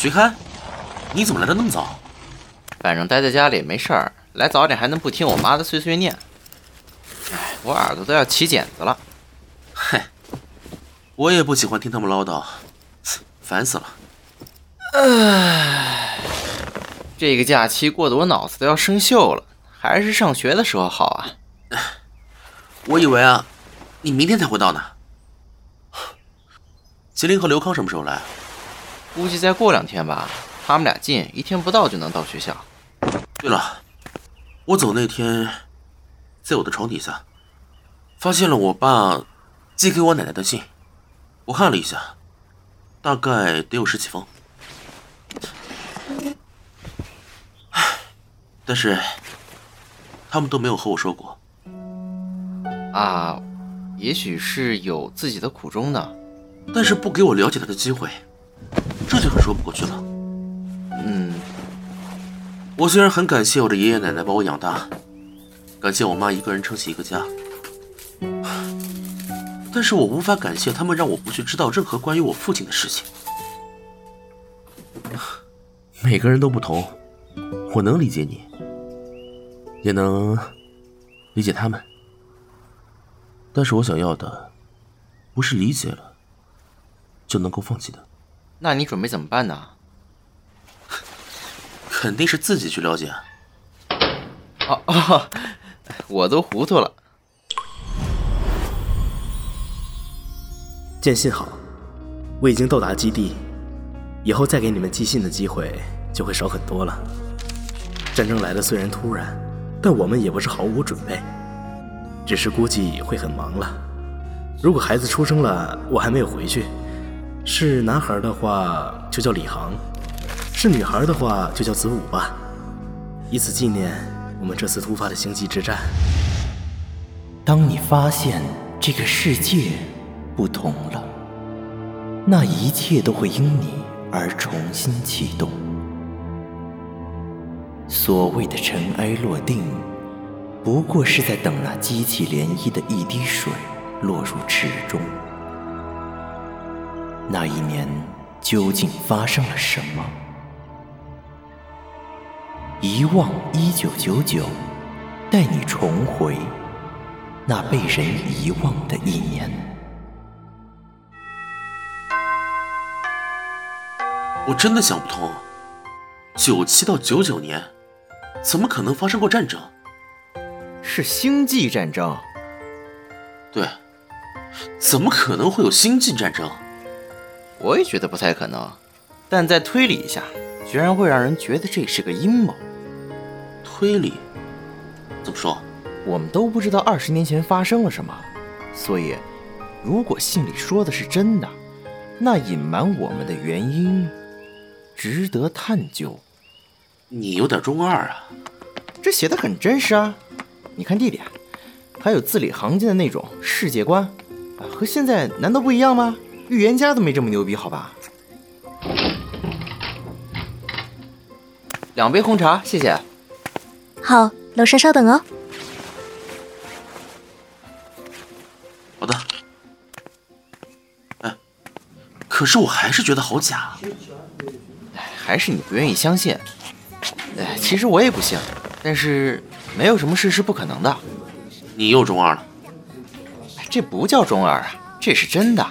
徐开，你怎么来的那么早？反正待在家里也没事儿，来早点还能不听我妈的碎碎念。哎，我耳朵都要起茧子了。嗨，我也不喜欢听他们唠叨，烦死了。唉，这个假期过得我脑子都要生锈了，还是上学的时候好啊。我以为啊，你明天才会到呢。吉林和刘康什么时候来？估计再过两天吧。他们俩近，一天不到就能到学校。对了，我走那天，在我的床底下，发现了我爸寄给我奶奶的信。我看了一下，大概得有十几封。但是他们都没有和我说过。啊，也许是有自己的苦衷呢。但是不给我了解他的机会，这就很说不过去了。嗯，我虽然很感谢我的爷爷奶奶把我养大，感谢我妈一个人撑起一个家，但是我无法感谢他们让我不去知道任何关于我父亲的事情。每个人都不同，我能理解你，也能理解他们，但是我想要的不是理解了。就能够放弃的，那你准备怎么办呢？肯定是自己去了解。哦哦，我都糊涂了。见信好，我已经到达基地，以后再给你们寄信的机会就会少很多了。战争来的虽然突然，但我们也不是毫无准备，只是估计会很忙了。如果孩子出生了，我还没有回去。是男孩的话就叫李航，是女孩的话就叫子午吧，以此纪念我们这次突发的星际之战。当你发现这个世界不同了，那一切都会因你而重新启动。所谓的尘埃落定，不过是在等那激起涟漪的一滴水落入池中。那一年究竟发生了什么？遗忘一九九九，带你重回那被人遗忘的一年。我真的想不通，九七到九九年，怎么可能发生过战争？是星际战争。对，怎么可能会有星际战争？我也觉得不太可能，但再推理一下，居然会让人觉得这是个阴谋。推理？怎么说？我们都不知道二十年前发生了什么，所以，如果信里说的是真的，那隐瞒我们的原因值得探究。你有点中二啊！这写的很真实啊，你看地点，还有字里行间的那种世界观，啊，和现在难道不一样吗？预言家都没这么牛逼，好吧？两杯红茶，谢谢。好，楼上稍等哦。好的。哎，可是我还是觉得好假。还是你不愿意相信？哎，其实我也不信，但是没有什么事是不可能的。你又中二了。这不叫中二啊，这是真的。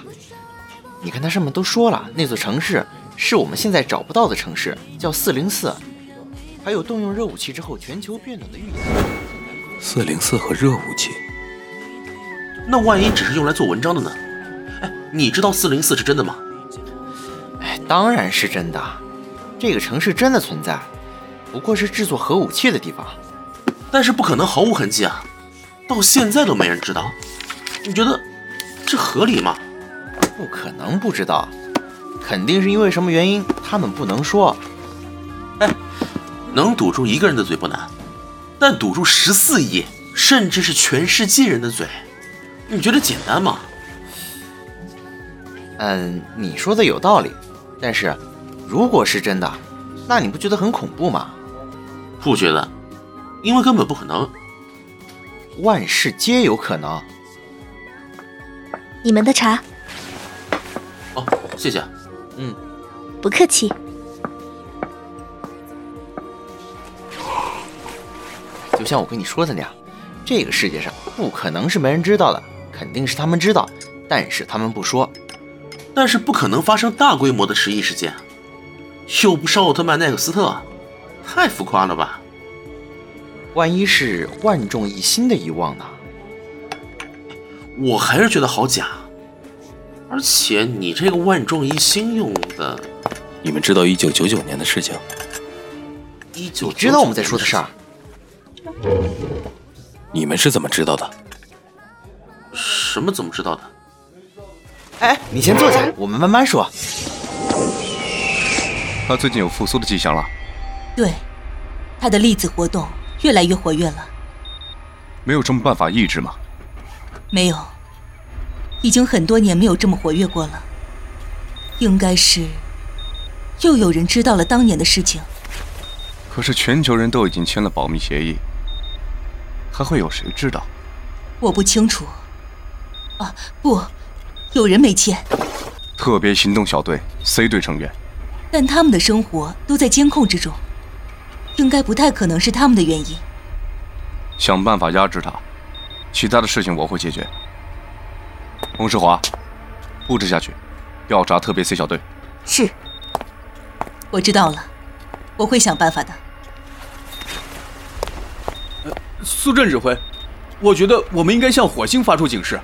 你看，它上面都说了，那座城市是我们现在找不到的城市，叫四零四，还有动用热武器之后全球变暖的预言。四零四和热武器，那万一只是用来做文章的呢？哎，你知道四零四是真的吗？哎，当然是真的，这个城市真的存在，不过是制作核武器的地方。但是不可能毫无痕迹啊，到现在都没人知道，你觉得这合理吗？不可能不知道，肯定是因为什么原因，他们不能说。哎，能堵住一个人的嘴不难，但堵住十四亿，甚至是全世界人的嘴，你觉得简单吗？嗯，你说的有道理，但是如果是真的，那你不觉得很恐怖吗？不觉得，因为根本不可能。万事皆有可能。你们的茶。谢谢。嗯。不客气。就像我跟你说的那样这个世界上不可能是没人知道的肯定是他们知道但是他们不说。但是不可能发生大规模的失忆事件。又不是奥特曼奈克斯特太浮夸了吧？万一是万众一心的遗忘呢？我还是觉得好假而且你这个万众一心用的，你们知道一九九九年的事情？一九你知道我们在说的事儿？你们是怎么知道的？什么？怎么知道的？哎，你先坐下，我们慢慢说。他最近有复苏的迹象了，对，他的粒子活动越来越活跃了。没有什么办法抑制吗？没有，已经很多年没有这么活跃过了。应该是又有人知道了当年的事情。可是全球人都已经签了保密协议，还会有谁知道？我不清楚。啊，不，有人没签。特别行动小队 C 队成员，但他们的生活都在监控之中，应该不太可能是他们的原因。想办法压制他，其他的事情我会解决。翁世华，布置下去，调查特别 C 小队。是，我知道了，我会想办法的。苏震指挥，我觉得我们应该向火星发出警示。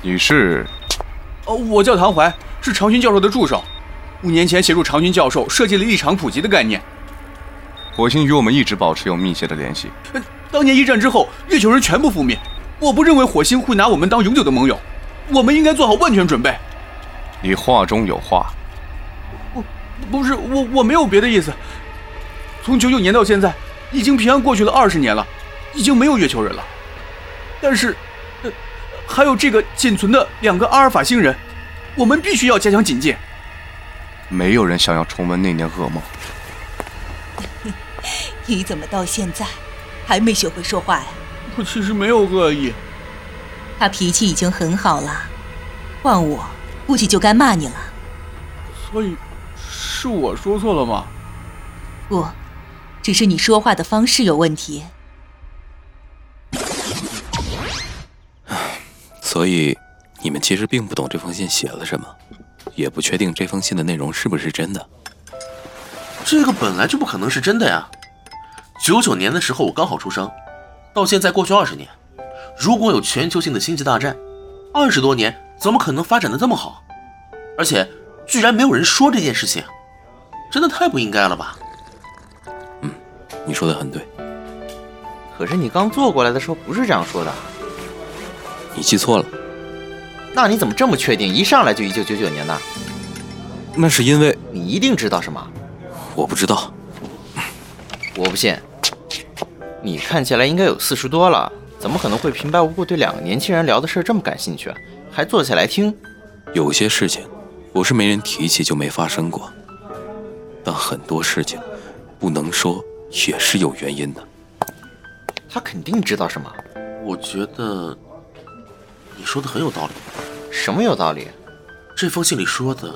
你是？哦，我叫唐怀，是长勋教授的助手。五年前协助长勋教授设计了异常普及的概念。火星与我们一直保持有密切的联系。当年一战之后，月球人全部覆灭，我不认为火星会拿我们当永久的盟友。我们应该做好万全准备。你话中有话。我，不是我，我没有别的意思。从九九年到现在，已经平安过去了二十年了，已经没有月球人了。但是，呃，还有这个仅存的两个阿尔法星人，我们必须要加强警戒。没有人想要重温那年噩梦。你怎么到现在还没学会说话呀？我其实没有恶意。他脾气已经很好了，换我估计就该骂你了。所以，是我说错了吗？不，只是你说话的方式有问题。所以，你们其实并不懂这封信写了什么，也不确定这封信的内容是不是真的。这个本来就不可能是真的呀！九九年的时候我刚好出生，到现在过去二十年，如果有全球性的星际大战，二十多年怎么可能发展的这么好？而且居然没有人说这件事情，真的太不应该了吧？嗯，你说的很对。可是你刚坐过来的时候不是这样说的。你记错了。那你怎么这么确定？一上来就一九九九年呢？那是因为你一定知道什么。我不知道，我不信。你看起来应该有四十多了，怎么可能会平白无故对两个年轻人聊的事这么感兴趣，还坐下来听？有些事情不是没人提起就没发生过，但很多事情不能说也是有原因的。他肯定知道什么？我觉得你说的很有道理。什么有道理？这封信里说的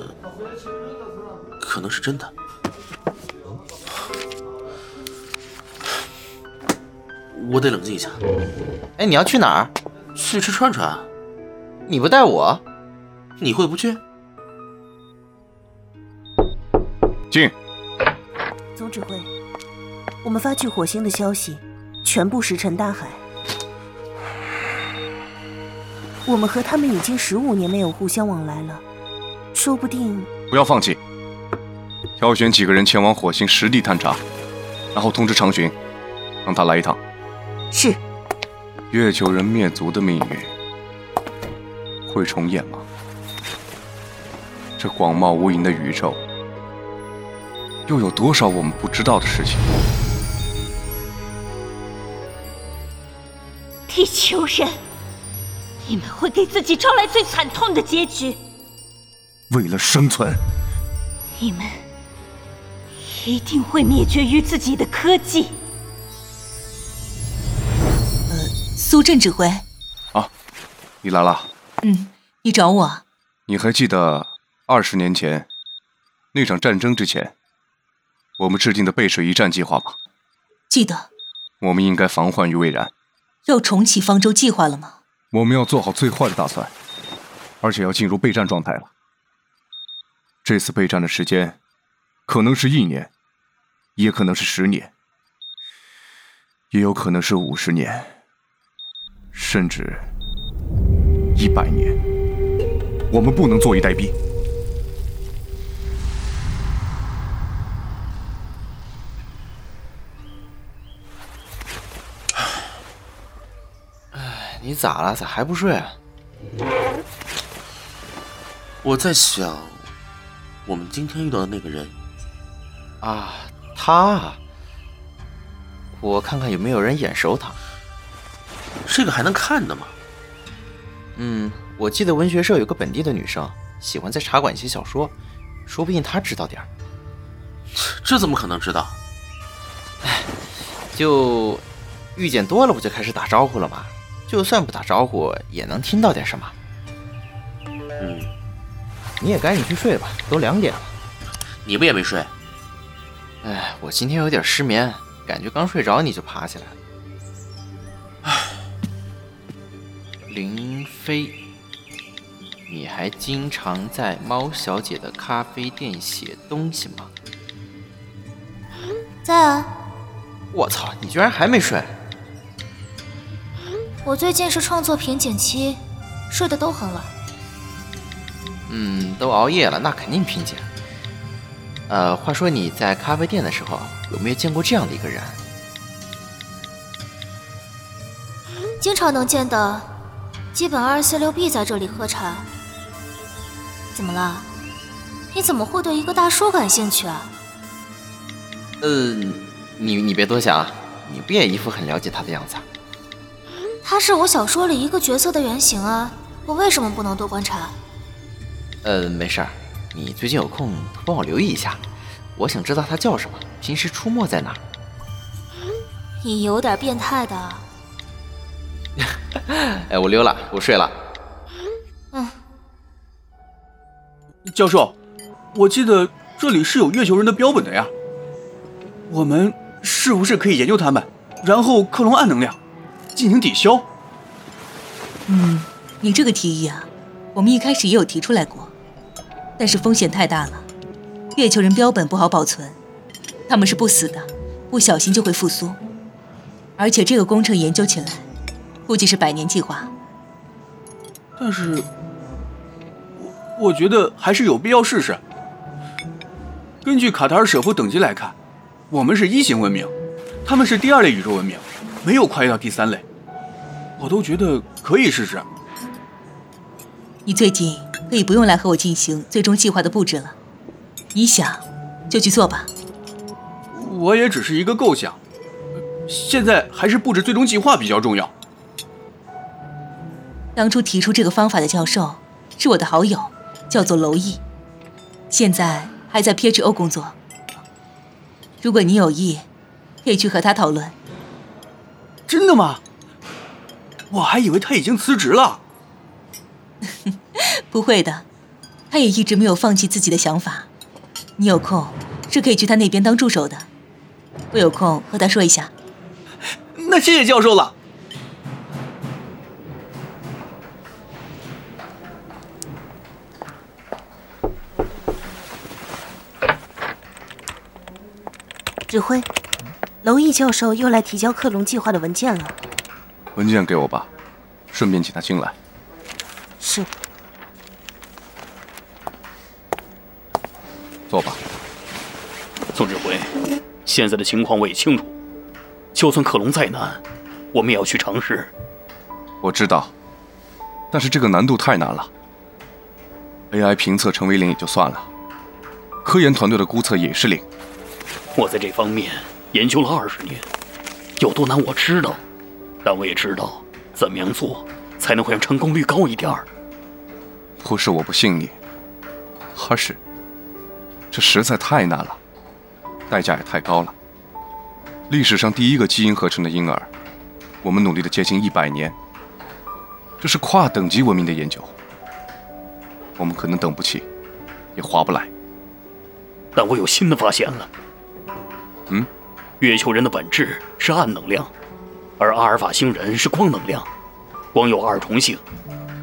可能是真的。我得冷静一下。哎，你要去哪儿？去吃串串。你不带我，你会不去？进。总指挥，我们发去火星的消息全部石沉大海。我们和他们已经十五年没有互相往来了，说不定……不要放弃，挑选几个人前往火星实地探查，然后通知长巡，让他来一趟。是。月球人灭族的命运会重演吗？这广袤无垠的宇宙，又有多少我们不知道的事情？地球人，你们会给自己招来最惨痛的结局。为了生存，你们一定会灭绝于自己的科技。苏震指挥，啊，你来了。嗯，你找我。你还记得二十年前那场战争之前，我们制定的背水一战计划吗？记得。我们应该防患于未然。要重启方舟计划了吗？我们要做好最坏的打算，而且要进入备战状态了。这次备战的时间，可能是一年，也可能是十年，也有可能是五十年，甚至一百年。我们不能坐以待毙。哎，你咋了？咋还不睡？啊？我在想，我们今天遇到的那个人啊，他，我看看有没有人眼熟他。这个还能看的吗？嗯，我记得文学社有个本地的女生，喜欢在茶馆写小说，说不定她知道点儿。这怎么可能知道？哎，就遇见多了，不就开始打招呼了吗？就算不打招呼，也能听到点什么。嗯，你也赶紧去睡吧，都两点了。你不也没睡？哎，我今天有点失眠，感觉刚睡着你就爬起来了。林飞，你还经常在猫小姐的咖啡店写东西吗？在啊。我操，你居然还没睡！我最近是创作瓶颈期，睡得都很晚。嗯，都熬夜了，那肯定瓶颈。呃，话说你在咖啡店的时候，有没有见过这样的一个人？经常能见的，基本二四六 B 在这里喝茶。怎么了？你怎么会对一个大叔感兴趣啊？嗯，你你别多想，你不也一副很了解他的样子？他是我小说里一个角色的原型啊，我为什么不能多观察？呃，没事儿，你最近有空帮我留意一下，我想知道他叫什么，平时出没在哪。你有点变态的。哎，我溜了，我睡了。嗯。教授，我记得这里是有月球人的标本的呀，我们是不是可以研究他们，然后克隆暗能量？进行抵消。嗯，你这个提议啊，我们一开始也有提出来过，但是风险太大了。月球人标本不好保存，他们是不死的，不小心就会复苏。而且这个工程研究起来，估计是百年计划。但是，我我觉得还是有必要试试。根据卡塔尔舍夫等级来看，我们是一型文明，他们是第二类宇宙文明。没有跨越到第三类，我都觉得可以试试。你最近可以不用来和我进行最终计划的布置了，你想就去做吧。我也只是一个构想，现在还是布置最终计划比较重要。当初提出这个方法的教授是我的好友，叫做娄毅，现在还在 PHO 工作。如果你有意，可以去和他讨论。真的吗？我还以为他已经辞职了。不会的，他也一直没有放弃自己的想法。你有空是可以去他那边当助手的。我有空和他说一下。那谢谢教授了。指挥。娄毅教授又来提交克隆计划的文件了。文件给我吧，顺便请他进来。是。坐吧。宋指挥，现在的情况我也清楚。就算克隆再难，我们也要去尝试。我知道，但是这个难度太难了。AI 评测成为零也就算了，科研团队的估测也是零。我在这方面。研究了二十年，有多难我知道，但我也知道怎么样做才能会让成功率高一点儿。不是我不信你，而是这实在太难了，代价也太高了。历史上第一个基因合成的婴儿，我们努力了接近一百年，这是跨等级文明的研究，我们可能等不起，也划不来。但我有新的发现了。嗯。月球人的本质是暗能量，而阿尔法星人是光能量，光有二重性，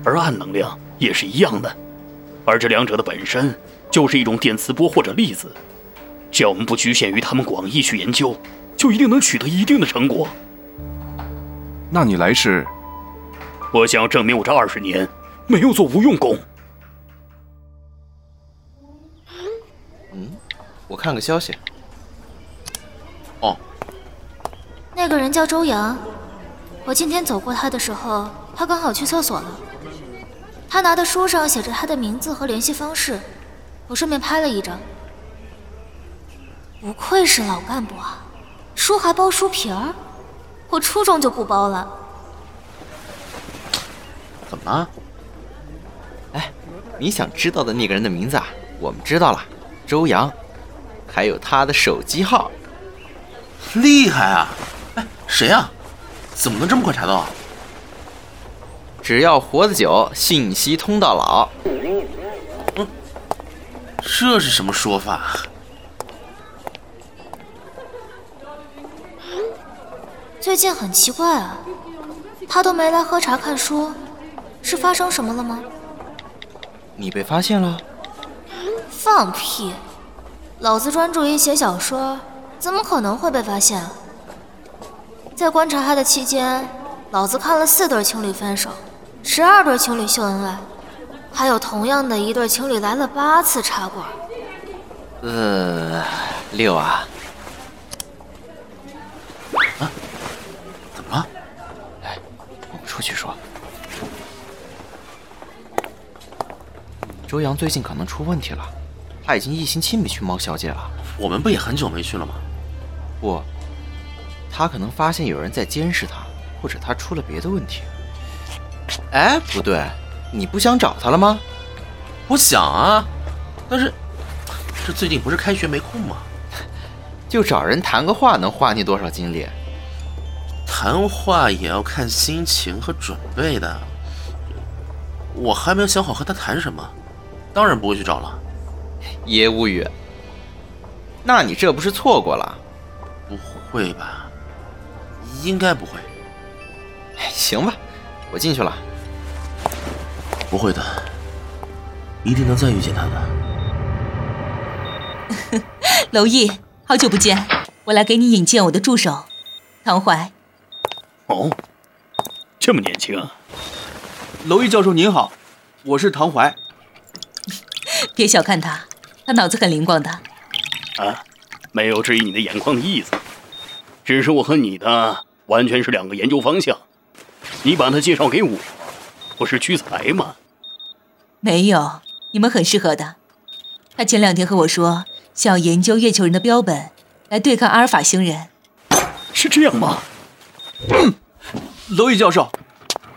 而暗能量也是一样的，而这两者的本身就是一种电磁波或者粒子。只要我们不局限于他们广义去研究，就一定能取得一定的成果。那你来世，我想要证明我这二十年没有做无用功。嗯，我看个消息。哦，那个人叫周阳，我今天走过他的时候，他刚好去厕所了。他拿的书上写着他的名字和联系方式，我顺便拍了一张。不愧是老干部啊，书还包书皮儿，我初中就不包了。怎么了？哎，你想知道的那个人的名字啊，我们知道了，周阳，还有他的手机号。厉害啊！哎，谁啊？怎么能这么快查到啊？只要活得久，信息通到老。嗯，这是什么说法？最近很奇怪啊，他都没来喝茶看书，是发生什么了吗？你被发现了？放屁！老子专注于写小说，怎么可能会被发现？在观察他的期间，老子看了四对情侣分手，十二对情侣秀恩爱，还有同样的一对情侣来了八次茶馆。呃，六啊。啊？怎么了？来，我们出去说。周阳最近可能出问题了，他已经一星期没去猫小姐了。我们不也很久没去了吗？不，他可能发现有人在监视他，或者他出了别的问题。哎，不对，你不想找他了吗？我想啊，但是这最近不是开学没空吗？就找人谈个话，能花你多少精力？谈话也要看心情和准备的。我还没有想好和他谈什么，当然不会去找了。爷无语，那你这不是错过了？不会吧？应该不会。行吧，我进去了。不会的，一定能再遇见他的。娄毅，好久不见，我来给你引荐我的助手，唐怀。哦，这么年轻。娄毅教授您好，我是唐怀。别小看他，他脑子很灵光的。啊，没有质疑你的眼光的意思，只是我和你的完全是两个研究方向。你把他介绍给我，不是屈才吗？没有，你们很适合的。他前两天和我说，想要研究月球人的标本，来对抗阿尔法星人。是这样吗？嗯，娄毅教授，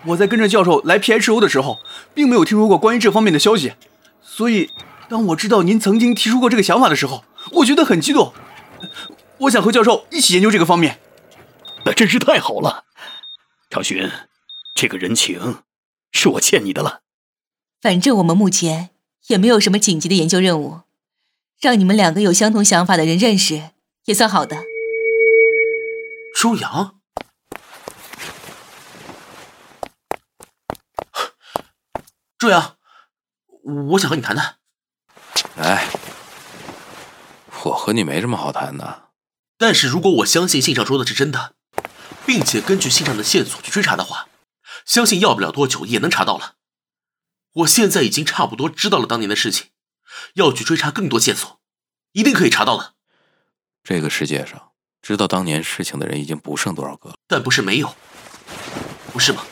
我在跟着教授来 PHO 的时候，并没有听说过关于这方面的消息，所以当我知道您曾经提出过这个想法的时候，我觉得很激动。我想和教授一起研究这个方面。那真是太好了，长勋，这个人情是我欠你的了。反正我们目前也没有什么紧急的研究任务，让你们两个有相同想法的人认识，也算好的。周阳。周阳，我想和你谈谈。哎，我和你没什么好谈的。但是如果我相信信上说的是真的，并且根据信上的线索去追查的话，相信要不了多久也能查到了。我现在已经差不多知道了当年的事情，要去追查更多线索，一定可以查到的。这个世界上知道当年事情的人已经不剩多少个了，但不是没有，不是吗？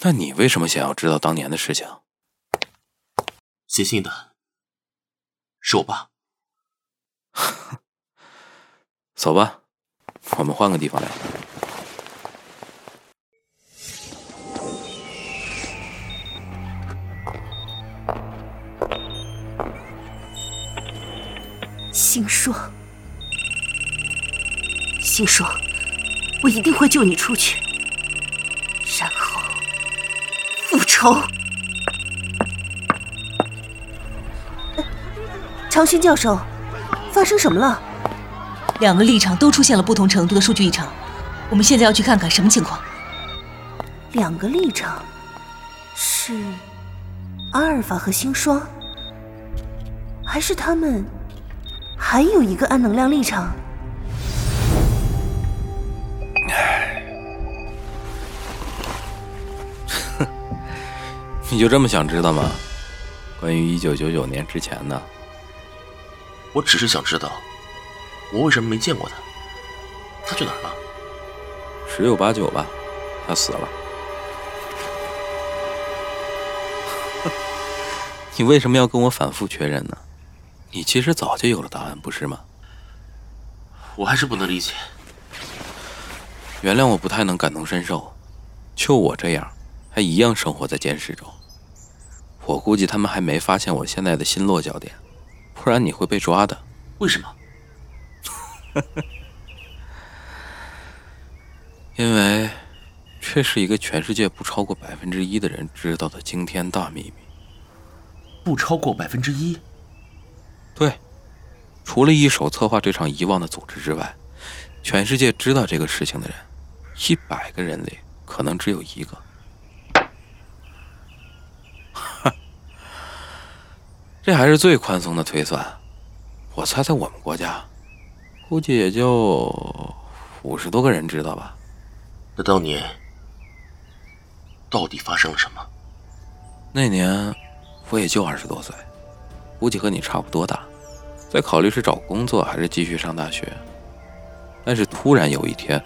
那你为什么想要知道当年的事情？写信的是我爸。走吧，我们换个地方聊。星硕，星硕，我一定会救你出去，然后复仇。长勋教授，发生什么了？两个立场都出现了不同程度的数据异常。我们现在要去看看什么情况。两个立场是阿尔法和星霜，还是他们还有一个暗能量立场？哼 你就这么想知道吗？关于一九九九年之前的，我只是想知道，我为什么没见过他？他去哪儿了？十有八九吧，他死了。你为什么要跟我反复确认呢？你其实早就有了答案，不是吗？我还是不能理解。原谅我不太能感同身受，就我这样，还一样生活在监视中。我估计他们还没发现我现在的新落脚点，不然你会被抓的。为什么？因为这是一个全世界不超过百分之一的人知道的惊天大秘密。不超过百分之一？对，除了一手策划这场遗忘的组织之外，全世界知道这个事情的人，一百个人里可能只有一个。这还是最宽松的推算，我猜猜我们国家，估计也就五十多个人知道吧。那当年到底发生了什么？那年我也就二十多岁，估计和你差不多大，在考虑是找工作还是继续上大学。但是突然有一天，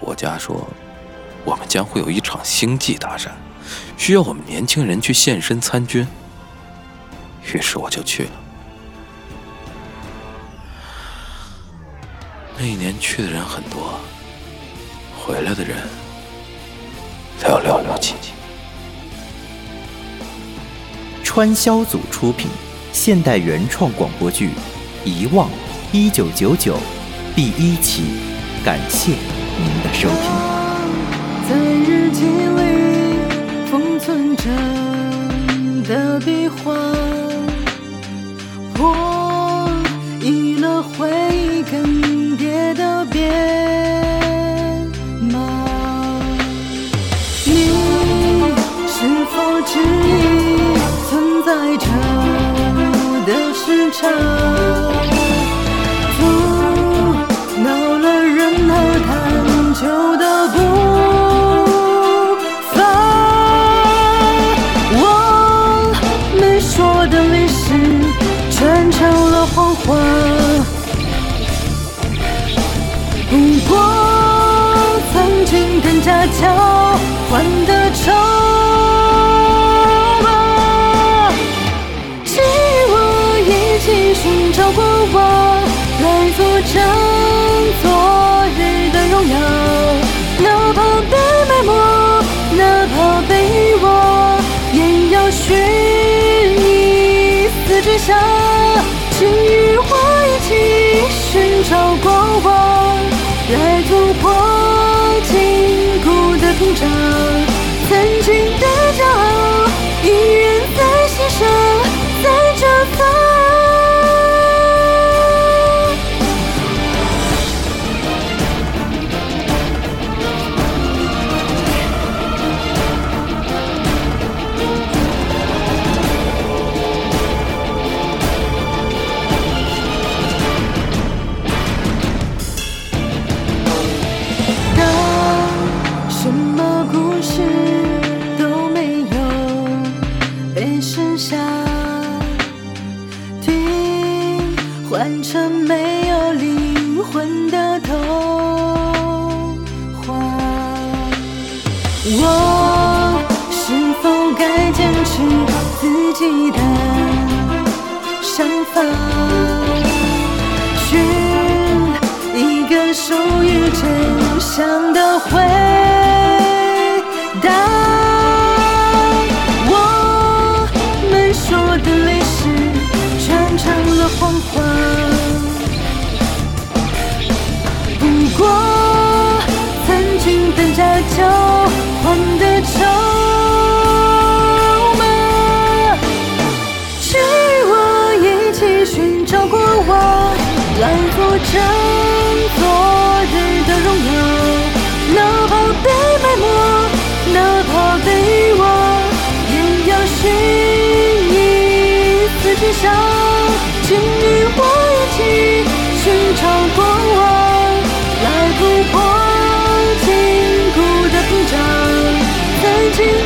国家说我们将会有一场星际大战，需要我们年轻人去献身参军。于是我就去了。那一年去的人很多，回来的人寥寥无几。川消组出品，现代原创广播剧《遗忘》，一九九九第一期，感谢您的收听。在日记里封存着的笔画。时像昨日的荣耀。哪怕被埋没，哪怕被遗忘，也要寻一丝真相。请与我一起寻找过往，来突破禁锢的屏障。曾经的骄傲，依然在心上，在这你的想法？寻一个属于真相的回任昨日的荣耀，哪怕被埋没，哪怕被遗忘，也要寻一次真相。请与我一起寻找光往，来突破禁锢的屏障，看清。